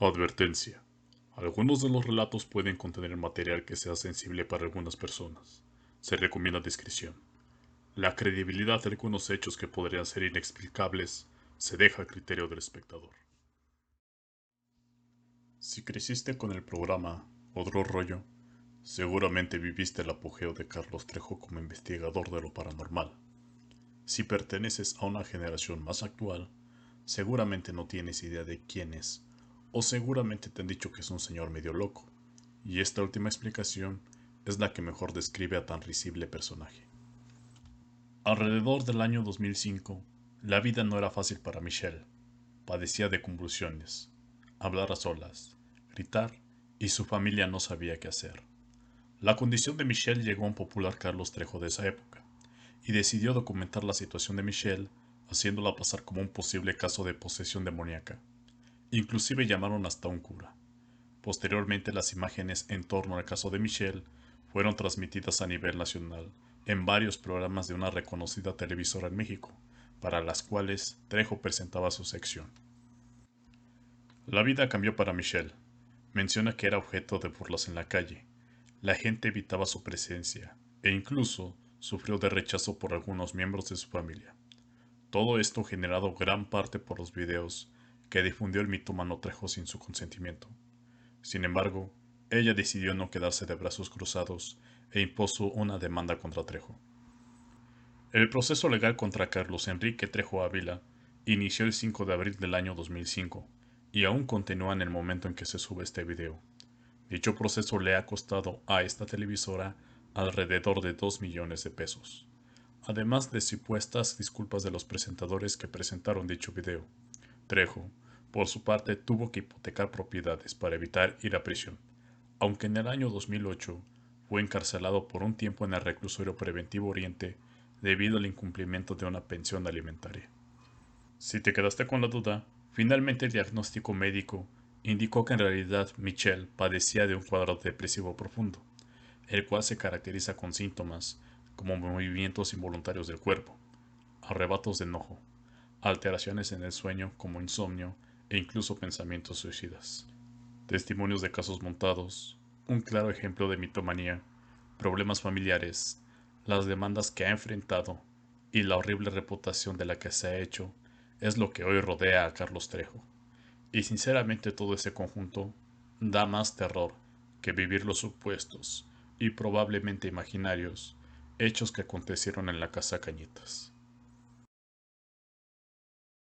Advertencia. Algunos de los relatos pueden contener material que sea sensible para algunas personas. Se recomienda discreción. La credibilidad de algunos hechos que podrían ser inexplicables se deja a criterio del espectador. Si creciste con el programa Otro Rollo, seguramente viviste el apogeo de Carlos Trejo como investigador de lo paranormal. Si perteneces a una generación más actual, seguramente no tienes idea de quién es o seguramente te han dicho que es un señor medio loco, y esta última explicación es la que mejor describe a tan risible personaje. Alrededor del año 2005, la vida no era fácil para Michelle. Padecía de convulsiones, hablar a solas, gritar, y su familia no sabía qué hacer. La condición de Michelle llegó a un popular Carlos Trejo de esa época, y decidió documentar la situación de Michelle, haciéndola pasar como un posible caso de posesión demoníaca. Inclusive llamaron hasta un cura. Posteriormente las imágenes en torno al caso de Michelle fueron transmitidas a nivel nacional en varios programas de una reconocida televisora en México, para las cuales Trejo presentaba su sección. La vida cambió para Michelle. Menciona que era objeto de burlas en la calle. La gente evitaba su presencia e incluso sufrió de rechazo por algunos miembros de su familia. Todo esto generado gran parte por los videos que difundió el mitómano Trejo sin su consentimiento. Sin embargo, ella decidió no quedarse de brazos cruzados e impuso una demanda contra Trejo. El proceso legal contra Carlos Enrique Trejo Ávila inició el 5 de abril del año 2005 y aún continúa en el momento en que se sube este video. Dicho proceso le ha costado a esta televisora alrededor de 2 millones de pesos, además de supuestas disculpas de los presentadores que presentaron dicho video. Trejo, por su parte, tuvo que hipotecar propiedades para evitar ir a prisión, aunque en el año 2008 fue encarcelado por un tiempo en el reclusorio preventivo Oriente debido al incumplimiento de una pensión alimentaria. Si te quedaste con la duda, finalmente el diagnóstico médico indicó que en realidad Michelle padecía de un cuadro depresivo profundo, el cual se caracteriza con síntomas como movimientos involuntarios del cuerpo, arrebatos de enojo, alteraciones en el sueño como insomnio e incluso pensamientos suicidas. Testimonios de casos montados, un claro ejemplo de mitomanía, problemas familiares, las demandas que ha enfrentado y la horrible reputación de la que se ha hecho es lo que hoy rodea a Carlos Trejo. Y sinceramente todo ese conjunto da más terror que vivir los supuestos y probablemente imaginarios hechos que acontecieron en la casa Cañitas.